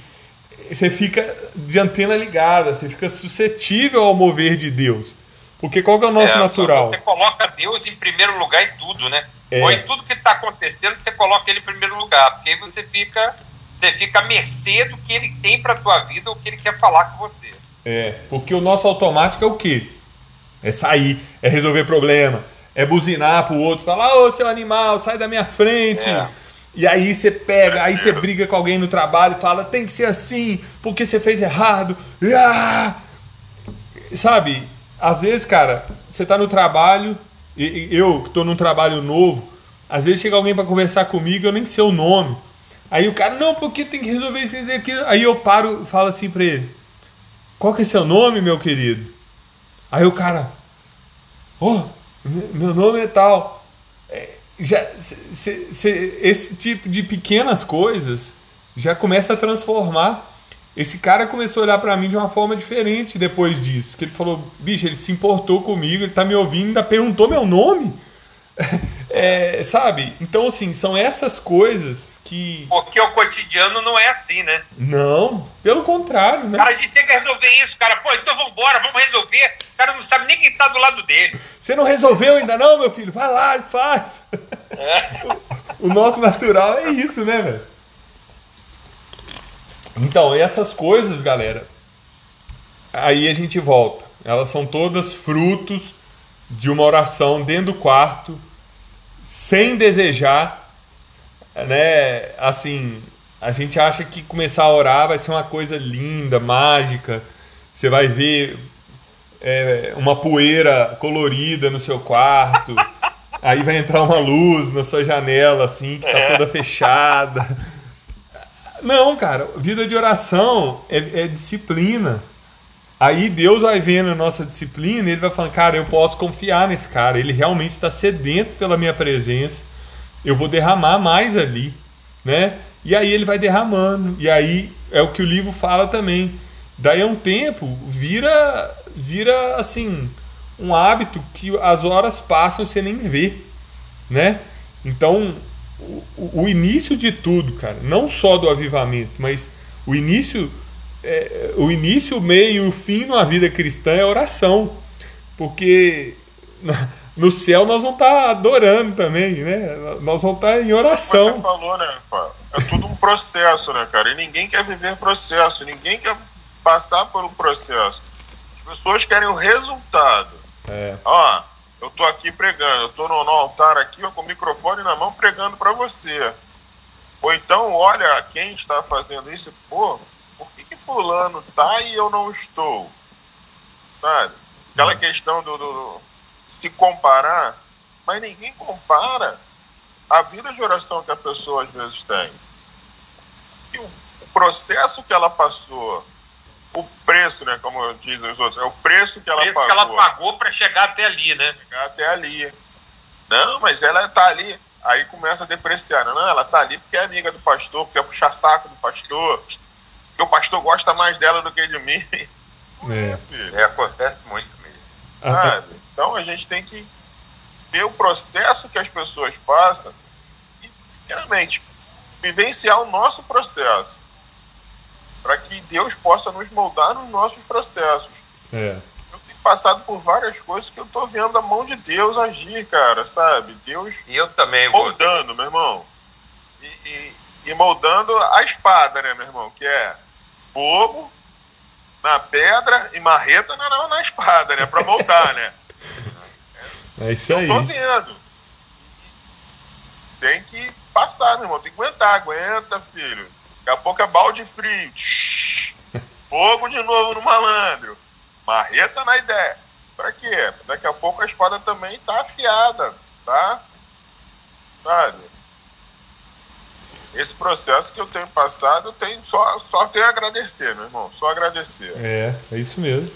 Você fica de antena ligada, você fica suscetível ao mover de Deus. Porque qual que é o nosso é, natural? Você coloca Deus em primeiro lugar em tudo, né? É. Ou em tudo que está acontecendo, você coloca ele em primeiro lugar, porque aí você fica, você fica à mercê do que ele tem para tua vida ou o que ele quer falar com você. É, porque o nosso automático é o quê? É sair, é resolver problema, é buzinar pro outro, falar, ô seu animal, sai da minha frente. É. E aí você pega, aí você briga com alguém no trabalho e fala, tem que ser assim, porque você fez errado. Ah! Sabe, às vezes, cara, você tá no trabalho, eu que tô num trabalho novo, às vezes chega alguém para conversar comigo, eu nem sei o nome. Aí o cara, não, porque tem que resolver isso e aquilo. Aí eu paro e falo assim pra ele: Qual que é seu nome, meu querido? Aí o cara, oh, meu nome é tal. É, já, cê, cê, esse tipo de pequenas coisas já começa a transformar. Esse cara começou a olhar para mim de uma forma diferente depois disso. Que ele falou, bicho, ele se importou comigo, ele tá me ouvindo, ainda perguntou meu nome. É, sabe? Então, assim, são essas coisas que. Porque o cotidiano não é assim, né? Não, pelo contrário, né? Cara, a gente tem que resolver isso, cara. Pô, então vambora, vamos resolver. O cara não sabe nem quem tá do lado dele. Você não resolveu ainda, não, meu filho? Vai lá e faz. É. o, o nosso natural é isso, né, velho? Então, essas coisas, galera, aí a gente volta. Elas são todas frutos de uma oração dentro do quarto, sem desejar, né? Assim, a gente acha que começar a orar vai ser uma coisa linda, mágica. Você vai ver é, uma poeira colorida no seu quarto. aí vai entrar uma luz na sua janela, assim, que tá é. toda fechada. Não, cara, vida de oração é, é disciplina. Aí Deus vai vendo a nossa disciplina ele vai falando, cara, eu posso confiar nesse cara, ele realmente está sedento pela minha presença, eu vou derramar mais ali, né? E aí ele vai derramando, e aí é o que o livro fala também. Daí a um tempo vira, vira assim, um hábito que as horas passam e você nem vê, né? Então, o, o início de tudo, cara, não só do avivamento, mas o início é, o início, o meio e o fim numa vida cristã é oração. Porque no céu nós vamos estar tá adorando também, né? Nós vamos estar tá em oração. Você falou, né? É tudo um processo, né, cara? E ninguém quer viver processo, ninguém quer passar pelo processo. As pessoas querem o resultado. É. Ó, eu tô aqui pregando, eu tô no, no altar aqui, ó, com o microfone na mão pregando para você. Ou então, olha quem está fazendo isso, pô, por fulano tá e eu não estou? Sabe? Aquela hum. questão do, do, do, se comparar, mas ninguém compara a vida de oração que a pessoa às vezes tem. E o, o processo que ela passou, o preço, né, como dizem os outros, é o preço que ela preço pagou. que ela pagou para chegar até ali, né? Chegar até ali. Não, mas ela tá ali, aí começa a depreciar. Não, ela tá ali porque é amiga do pastor, porque é puxar saco do pastor, que o pastor gosta mais dela do que de mim. É, é acontece muito mesmo. Sabe? Então a gente tem que ver o processo que as pessoas passam e, primeiramente, vivenciar o nosso processo. Para que Deus possa nos moldar nos nossos processos. É. Eu tenho passado por várias coisas que eu tô vendo a mão de Deus agir, cara, sabe? Deus E eu também, vou. moldando, meu irmão. E, e- e moldando a espada, né, meu irmão? Que é fogo na pedra e marreta na, na, espada, né? Pra moldar, né? É isso aí. Tô vendo. Tem que passar, meu irmão. Tem que aguentar. Aguenta, filho. Daqui a pouco é balde frio. Fogo de novo no malandro. Marreta na ideia. Pra quê? Daqui a pouco a espada também tá afiada, tá? Sabe? Esse processo que eu tenho passado, eu tenho só, só tenho a agradecer, meu irmão. Só agradecer. É, é isso mesmo.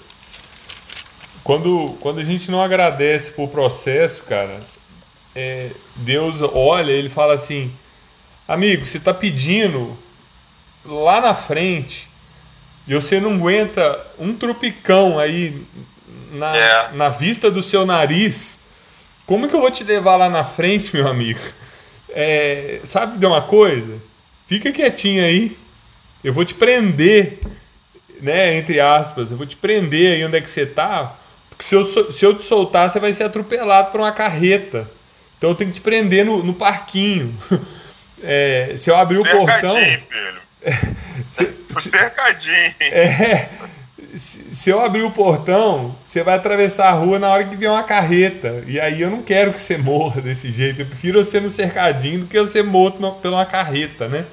Quando, quando a gente não agradece por processo, cara, é, Deus olha, ele fala assim: Amigo, você está pedindo lá na frente e você não aguenta um tropicão aí na, É. na vista do seu nariz. Como que eu vou te levar lá na frente, meu amigo? É, sabe de uma coisa? Fica quietinho aí. Eu vou te prender, né? Entre aspas. Eu vou te prender aí onde é que você tá. Porque se eu, se eu te soltar, você vai ser atropelado por uma carreta. Então eu tenho que te prender no, no parquinho. É, se eu abrir o portão. Cercadinho, filho. se- O se- cercadinho. é, se eu abrir o portão, você vai atravessar a rua na hora que vier uma carreta. E aí eu não quero que você morra desse jeito. Eu prefiro você no cercadinho do que você morto por uma carreta, né?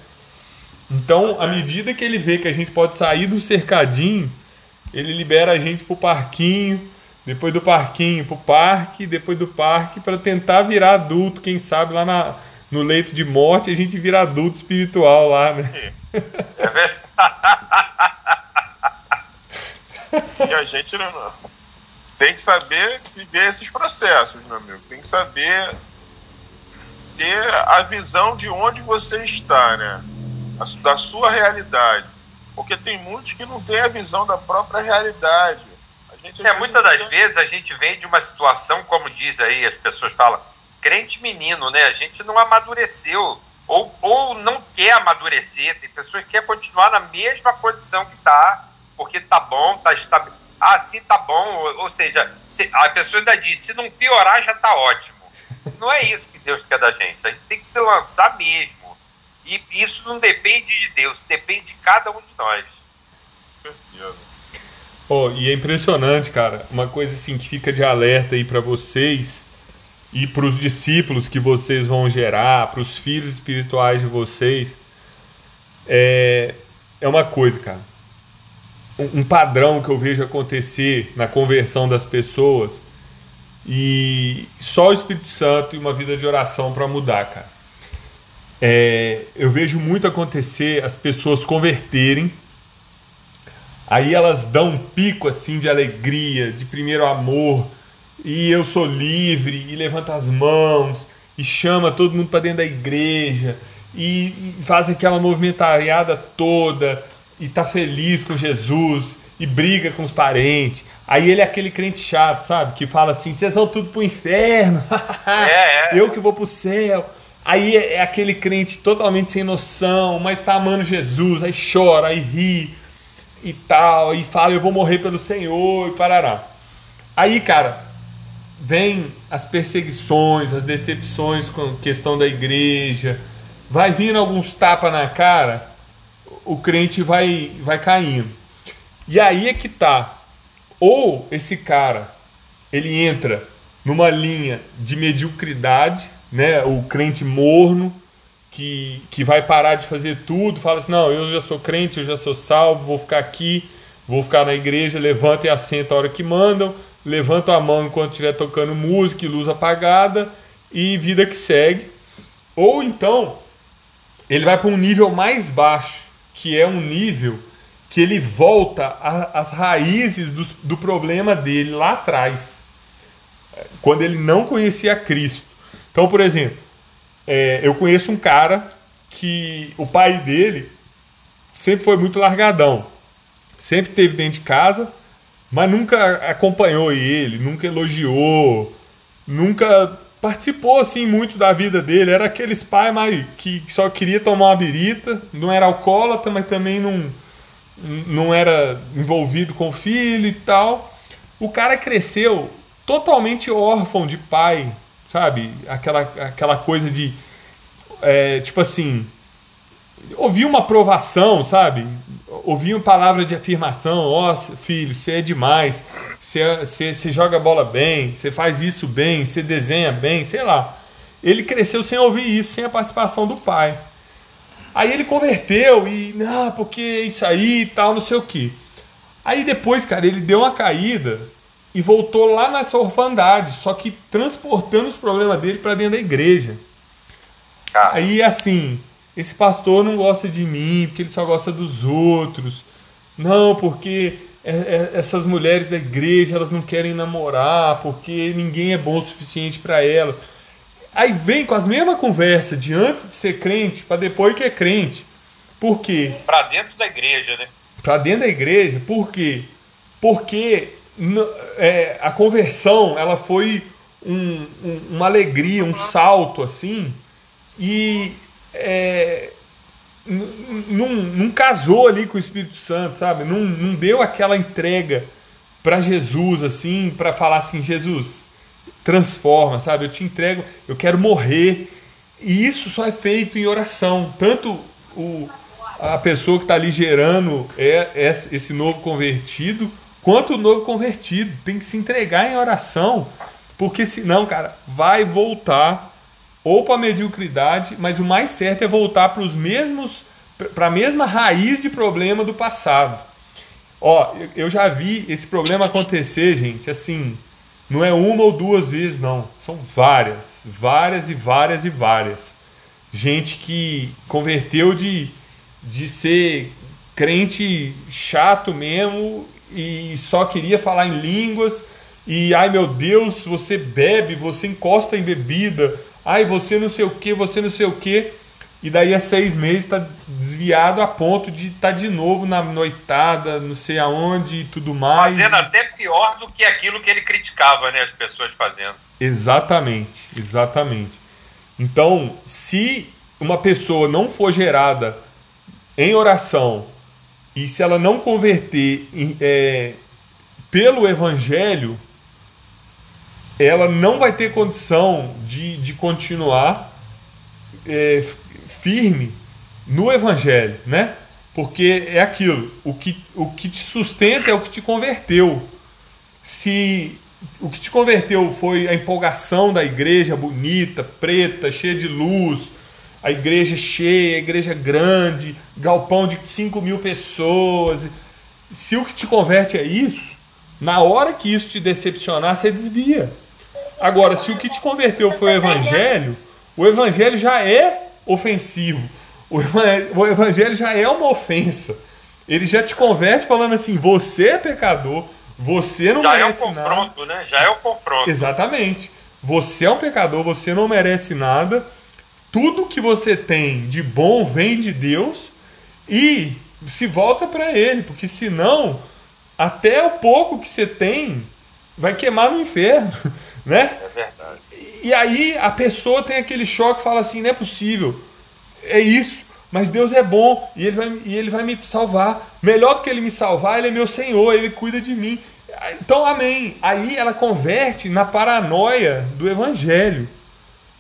Então, à medida que ele vê que a gente pode sair do cercadinho, ele libera a gente pro parquinho, depois do parquinho pro parque, depois do parque para tentar virar adulto, quem sabe lá na- no leito de morte a gente vira adulto espiritual lá, né? E a gente não- tem que saber viver esses processos, meu amigo. Tem que saber ter a visão de onde você está, né? Da sua realidade. Porque tem muitos que não têm a visão da própria realidade. A gente, É, muitas das tem- vezes a gente vem de uma situação, como diz aí, as pessoas falam, crente menino, né? A gente não amadureceu. Ou, ou não quer amadurecer. Tem pessoas que querem continuar na mesma condição que tá, porque tá bom, tá. Ah, sim, tá bom. Ou, ou seja, se- a pessoa ainda diz, se não piorar, já tá ótimo. Não é isso que Deus quer da gente. A gente tem que se lançar mesmo. E isso não depende de Deus, depende de cada um de nós. Certeza. Oh, e é impressionante, cara. Uma coisa assim que fica de alerta aí pra vocês e para os discípulos que vocês vão gerar, para os filhos espirituais de vocês, é, é uma coisa, cara. Um, padrão que eu vejo acontecer na conversão das pessoas. E só o Espírito Santo e uma vida de oração para mudar, cara. É, eu vejo muito acontecer as pessoas converterem. Aí elas dão um pico assim de alegria, de primeiro amor, e eu sou livre, e levanta as mãos, e chama todo mundo para dentro da igreja, e, e faz aquela movimentariada toda, e tá feliz com Jesus, e briga com os parentes. Aí ele é aquele crente chato, sabe? Que fala assim: vocês vão tudo pro inferno, É, é. eu que vou pro céu. Aí é é aquele crente totalmente sem noção, mas tá amando Jesus, aí chora, aí ri e tal, e fala, eu vou morrer pelo Senhor e parará. Aí, cara, vem as perseguições, as decepções com a questão da igreja, vai vindo alguns tapas na cara, o crente vai, vai caindo. E aí é que tá. Ou esse cara, ele entra numa linha de mediocridade, né? O crente morno, que, que vai parar de fazer tudo, fala assim: não, eu já sou crente, eu já sou salvo, vou ficar aqui, vou ficar na igreja, levanta e assenta a hora que mandam, levanta a mão enquanto estiver tocando música luz apagada, e vida que segue. Ou então, ele vai para um nível mais baixo, que é um nível que ele volta às raízes do, do problema dele lá atrás, quando ele não conhecia Cristo. Então, por exemplo, é, eu conheço um cara que o pai dele sempre foi muito largadão. Sempre teve dentro de casa, mas nunca acompanhou ele, nunca elogiou, nunca participou assim muito da vida dele. Era aqueles mais que só queria tomar uma birita, não era alcoólatra, mas também não, não era envolvido com o filho e tal. O cara cresceu totalmente órfão de pai, sabe? Aquela, aquela coisa de. É, tipo assim. Ouvir uma aprovação, sabe? Ouvir uma palavra de afirmação: Ó, oh, filho, você é demais, você, você, você joga bola bem, você faz isso bem, você desenha bem, sei lá. Ele cresceu sem ouvir isso, sem a participação do pai. Aí ele converteu e, não, porque isso aí e tal, não sei o que. Aí depois, cara, ele deu uma caída e voltou lá nessa orfandade, só que transportando os problemas dele para dentro da igreja. Aí assim, esse pastor não gosta de mim porque ele só gosta dos outros. Não, porque é, é, essas mulheres da igreja elas não querem namorar porque ninguém é bom o suficiente para elas. Aí vem com as mesmas conversas de antes de ser crente para depois que é crente. Por quê? Para dentro da igreja, né? Para dentro da igreja. Por quê? Porque é, a conversão ela foi um, um, uma alegria, um salto assim, e é, não, casou ali com o Espírito Santo, sabe? Não, não deu aquela entrega para Jesus assim, para falar assim, Jesus, transforma, sabe? Eu te entrego, eu quero morrer. E isso só é feito em oração. Tanto o, a pessoa que está ali gerando é, é esse novo convertido, quanto o novo convertido. Tem que se entregar em oração, porque senão, cara, vai voltar ou para a mediocridade, mas o mais certo é voltar para os mesmos para a mesma raiz de problema do passado. Ó, eu já vi esse problema acontecer, gente, assim, não é uma ou duas vezes, não. São várias, várias e várias e várias. Gente que converteu de, de ser crente chato mesmo e só queria falar em línguas. E ai meu Deus, você bebe, você encosta em bebida. Ai, você não sei o que, você não sei o que. E daí há seis meses está desviado a ponto de estar tá de novo na noitada, não sei aonde e tudo mais. Fazendo até pior do que aquilo que ele criticava, né? As pessoas fazendo. Exatamente, exatamente. Então, se uma pessoa não for gerada em oração e se ela não converter é, pelo Evangelho, ela não vai ter condição de, de continuar é, firme no Evangelho, né? Porque é aquilo, o que, o que te sustenta é o que te converteu. Se o que te converteu foi a empolgação da igreja bonita, preta, cheia de luz, a igreja cheia, a igreja grande, galpão de 5 mil pessoas. Se o que te converte é isso, na hora que isso te decepcionar, você desvia. Agora, se o que te converteu foi o evangelho, o evangelho já é ofensivo. O evangelho já é uma ofensa. Ele já te converte falando assim: você é pecador, você não já merece nada. Já é o confronto, nada. né? Já é o confronto. Exatamente. Você é um pecador, você não merece nada. Tudo que você tem de bom vem de Deus e se volta para Ele, porque senão até o pouco que você tem vai queimar no inferno, né? É verdade. E aí a pessoa tem aquele choque, fala assim, não é possível, é isso, mas Deus é bom e ele vai, e ele vai me salvar. Melhor do que ele me salvar, ele é meu Senhor, ele cuida de mim. Então, amém. Aí ela converte na paranoia do evangelho.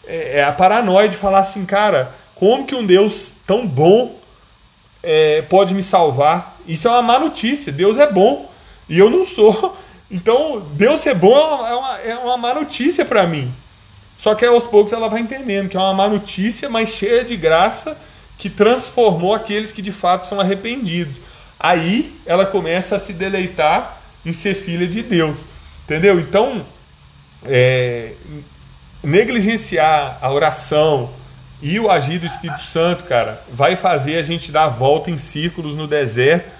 É, é a paranoia de falar assim, cara, como que um Deus tão bom é, pode me salvar? Isso é uma má notícia. Deus é bom e eu não sou. Então, Deus ser bom é uma, é uma má notícia para mim. Só que aos poucos ela vai entendendo que é uma má notícia, mas cheia de graça, que transformou aqueles que de fato são arrependidos. Aí ela começa a se deleitar em ser filha de Deus. Entendeu? Então, é, negligenciar a oração e o agir do Espírito Santo, cara, vai fazer a gente dar a volta em círculos no deserto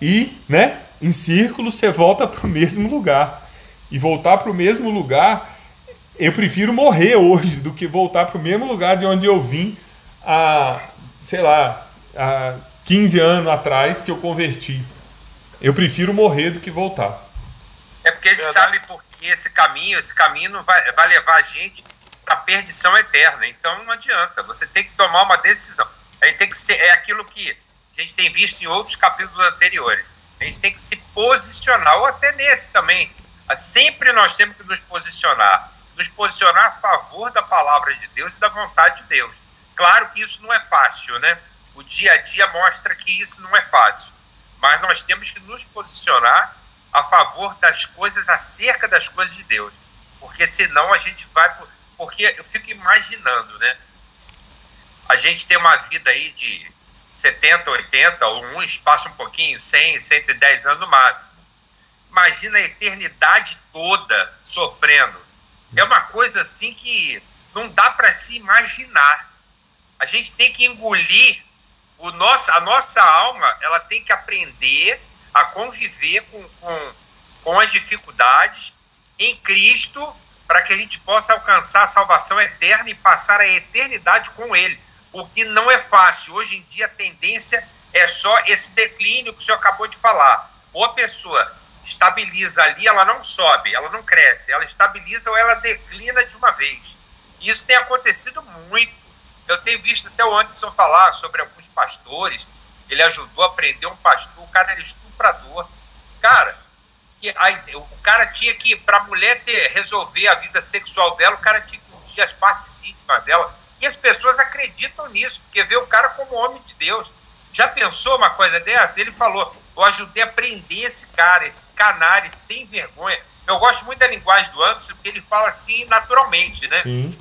e, né, em círculos você volta para o mesmo lugar. E voltar para o mesmo lugar eu prefiro morrer hoje do que voltar para o mesmo lugar de onde eu vim há, sei lá, há 15 anos atrás que eu converti. Eu prefiro morrer do que voltar. É porque a gente sabe porque esse caminho, esse caminho vai, vai levar a gente a perdição eterna. Então não adianta, você tem que tomar uma decisão. Aí tem que ser, é aquilo que a gente tem visto em outros capítulos anteriores. A gente tem que se posicionar, ou até nesse também. Sempre nós temos que nos posicionar. Nos posicionar a favor da palavra de Deus e da vontade de Deus. Claro que isso não é fácil, né? O dia a dia mostra que isso não é fácil. Mas nós temos que nos posicionar a favor das coisas, acerca das coisas de Deus. Porque senão a gente vai. Porque eu fico imaginando, né? A gente tem uma vida aí de 70, 80, uns passam um pouquinho, 100, 110 anos no máximo. Imagina a eternidade toda sofrendo. É uma coisa assim que não dá para se imaginar. A gente tem que engolir o nosso, a nossa alma, ela tem que aprender a conviver com, com, com as dificuldades em Cristo para que a gente possa alcançar a salvação eterna e passar a eternidade com Ele. O que não é fácil. Hoje em dia a tendência é só esse declínio que o senhor acabou de falar. Ou a pessoa estabiliza ali, ela não sobe, ela não cresce, ela estabiliza ou ela declina de uma vez. Isso tem acontecido muito. Eu tenho visto até o Anderson falar sobre alguns pastores. Ele ajudou a prender um pastor, o cara era estuprador. Cara, o cara tinha que, para a mulher ter, resolver a vida sexual dela, o cara tinha que ungir as partes íntimas dela. E as pessoas acreditam nisso, porque vê o cara como homem de Deus. Já pensou uma coisa dessa? Ele falou: eu ajudei a prender esse cara, esse canário sem vergonha. Eu gosto muito da linguagem do Anderson, porque ele fala assim naturalmente, né? Sim.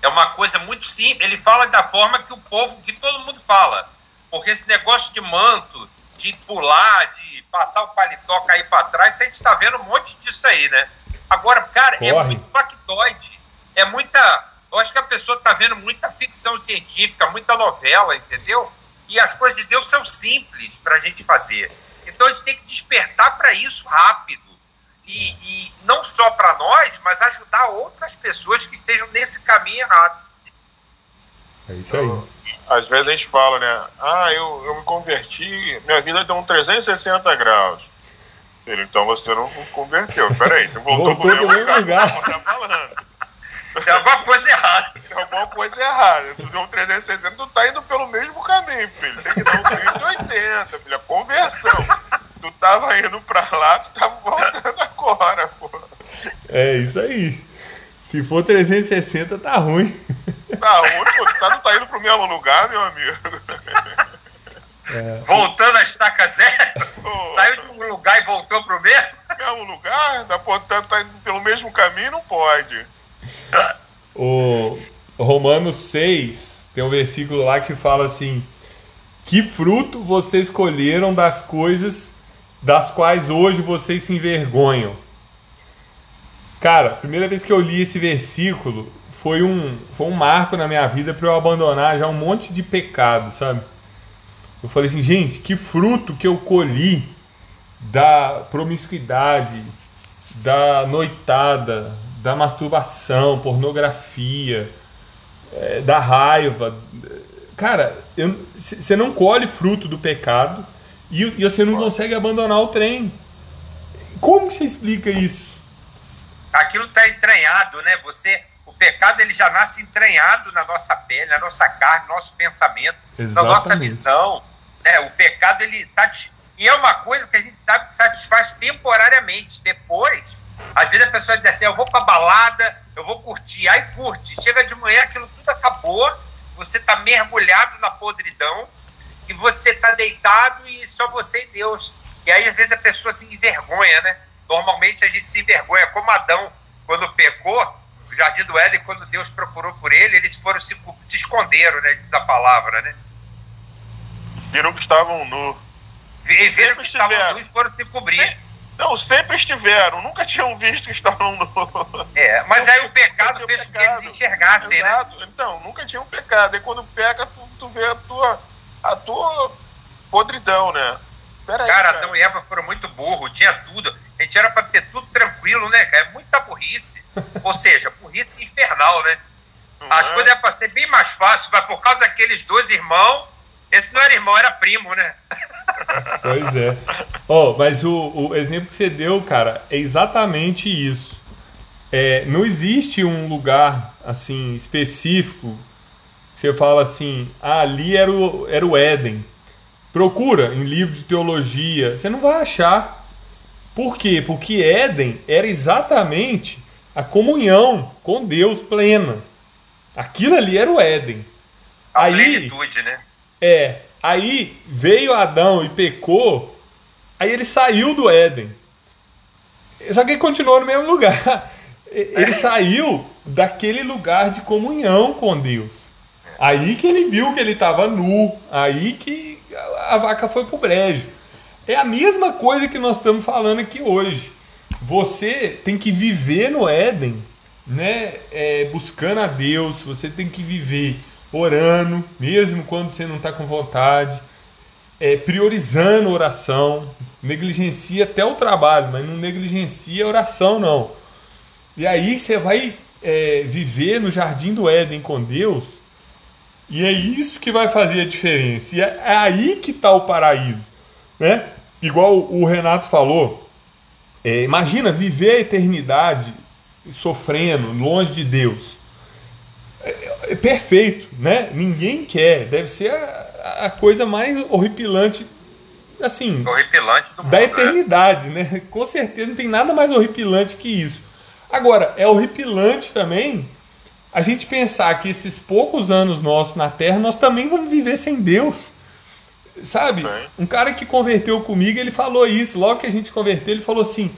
É uma coisa muito simples. Ele fala da forma que o povo, que todo mundo fala. Porque esse negócio de manto, de pular, de passar o paletó, cair para trás, a gente está vendo um monte disso aí, né? Agora, cara, é Corre. é muito factoide. É muita. Eu acho que a pessoa está vendo muita ficção científica, muita novela, entendeu? E as coisas de Deus são simples para a gente fazer. Então a gente tem que despertar para isso rápido. E, e não só para nós, mas ajudar outras pessoas que estejam nesse caminho errado. É isso aí. Às vezes a gente fala, né? Ah, eu, eu me converti, minha vida deu um 360 graus. Então você não converteu. Peraí, você voltou, voltou pro mesmo lugar. lugar. Tá falando. Tem alguma coisa errada. Tem alguma coisa errada. Tu deu um 360, tu tá indo pelo mesmo caminho, filho. Tem que dar um 180, filho. A conversão. Tu tava indo pra lá, tu tava voltando agora, pô. É isso aí. Se for 360, tá ruim. Tá ruim, pô. Tu tá, não tá indo pro mesmo lugar, meu amigo. É. Voltando a estaca zero? Oh. Saiu de um lugar e voltou pro mesmo? Mesmo lugar? Tá, pô, tá, tá indo pelo mesmo caminho, não pode. O Romanos 6 tem um versículo lá que fala assim: Que fruto vocês colheram das coisas das quais hoje vocês se envergonham? Cara, primeira vez que eu li esse versículo foi um, foi um marco na minha vida para eu abandonar já um monte de pecado, sabe? Eu falei assim, gente, que fruto que eu colhi da promiscuidade, da noitada, da masturbação, pornografia, é, da raiva. Cara, você não colhe fruto do pecado e, e você não consegue abandonar o trem. Como que você explica isso? Aquilo está entranhado, né? Você, o pecado ele já nasce entranhado na nossa pele, na nossa carne, no nosso pensamento, Exatamente. na nossa visão. Né? O pecado ele satisfaz, e é uma coisa que a gente sabe que satisfaz temporariamente. Depois às vezes a pessoa diz assim: eu vou pra balada, eu vou curtir, aí curte. Chega de manhã, aquilo tudo acabou, você tá mergulhado na podridão e você tá deitado e só você e Deus. E aí às vezes a pessoa se envergonha, né? Normalmente a gente se envergonha, como Adão, quando pecou, no Jardim do Éden, quando Deus procurou por ele, eles foram se, se esconderam, né? Da palavra, né? Viram que estavam nu. E viram que estavam nu e foram se cobrir. Não, sempre estiveram, nunca tinham visto que estavam no. É, mas aí o pecado fez com que eles enxergassem, né? Exato. né? Então, nunca tinham pecado. E quando peca, tu, tu vê a tua, a tua podridão, né? Pera cara, aí, cara, Adão e Eva foram muito burro, tinha tudo. A gente era pra ter tudo tranquilo, né, cara? É muita burrice. Ou seja, burrice infernal, né? Não As é? coisas é pra ser bem mais fácil, mas por causa daqueles dois irmãos esse não era irmão, era primo, né? Pois é. Oh, mas o, o exemplo que você deu, cara, é exatamente isso. é, não existe um lugar assim específico que você fala assim, ah, ali era o, era o Éden. Procura em livro de teologia, você não vai achar. Por quê? Porque Éden era exatamente a comunhão com Deus plena. Aquilo ali era o Éden. A aí, plenitude, né? É. Aí veio Adão e pecou, aí ele saiu do Éden. Só que ele continuou no mesmo lugar. Ele é. saiu daquele lugar de comunhão com Deus. Aí que ele viu que ele estava nu, aí que a vaca foi pro brejo. É a mesma coisa que nós estamos falando aqui hoje. Você tem que viver no Éden, né? É, buscando a Deus, você tem que viver orando, mesmo quando você não está com vontade, é, priorizando a oração, negligencia até o trabalho, mas não negligencia a oração, não. E aí você vai é, viver no jardim do Éden com Deus, e é isso que vai fazer a diferença. E é, é aí que está o paraíso. Né? Igual o Renato falou, é, imagina viver a eternidade sofrendo, longe de Deus. É, é perfeito, né? Ninguém quer. Deve ser a, a coisa mais horripilante assim, horripilante da mundo, né? eternidade, né? né? Com certeza não tem nada mais horripilante que isso. Agora, é horripilante também a gente pensar que esses poucos anos nossos na Terra, nós também vamos viver sem Deus. Sabe? Um cara que converteu comigo, ele falou isso. Logo que a gente converteu, ele falou assim: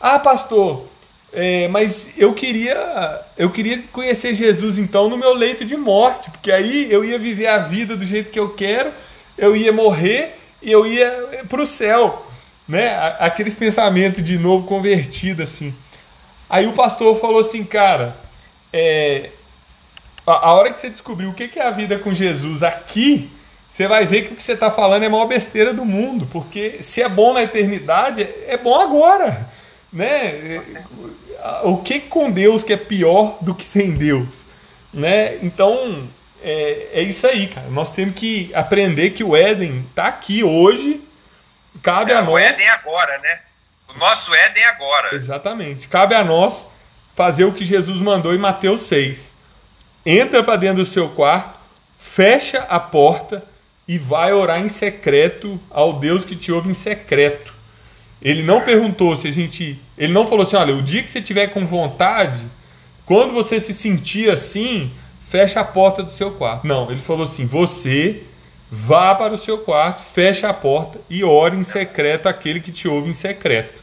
Ah, pastor, é, mas eu queria, eu queria conhecer Jesus então no meu leito de morte, porque aí eu ia viver a vida do jeito que eu quero, eu ia morrer e eu ia para o céu, né? Aqueles pensamentos de novo convertido assim. Aí o pastor falou assim, cara, é, a, hora que você descobrir o que, que é a vida com Jesus aqui, você vai ver que o que você está falando é a maior besteira do mundo, porque se é bom na eternidade, é bom agora, né? O que com Deus que é pior do que sem Deus, né? Então é, é isso aí, cara. Nós temos que aprender que o Éden está aqui hoje, cabe é, a nós. O Éden agora, né? O nosso Éden agora. Exatamente. Cabe a nós fazer o que Jesus mandou em Mateus 6. Entra para dentro do seu quarto, fecha a porta e vai orar em secreto ao Deus que te ouve em secreto. Ele não perguntou se a gente. Ele não falou assim: olha, o dia que você tiver com vontade, quando você se sentir assim, fecha a porta do seu quarto. Não, ele falou assim: você vá para o seu quarto, fecha a porta e ore em secreto aquele que te ouve em secreto.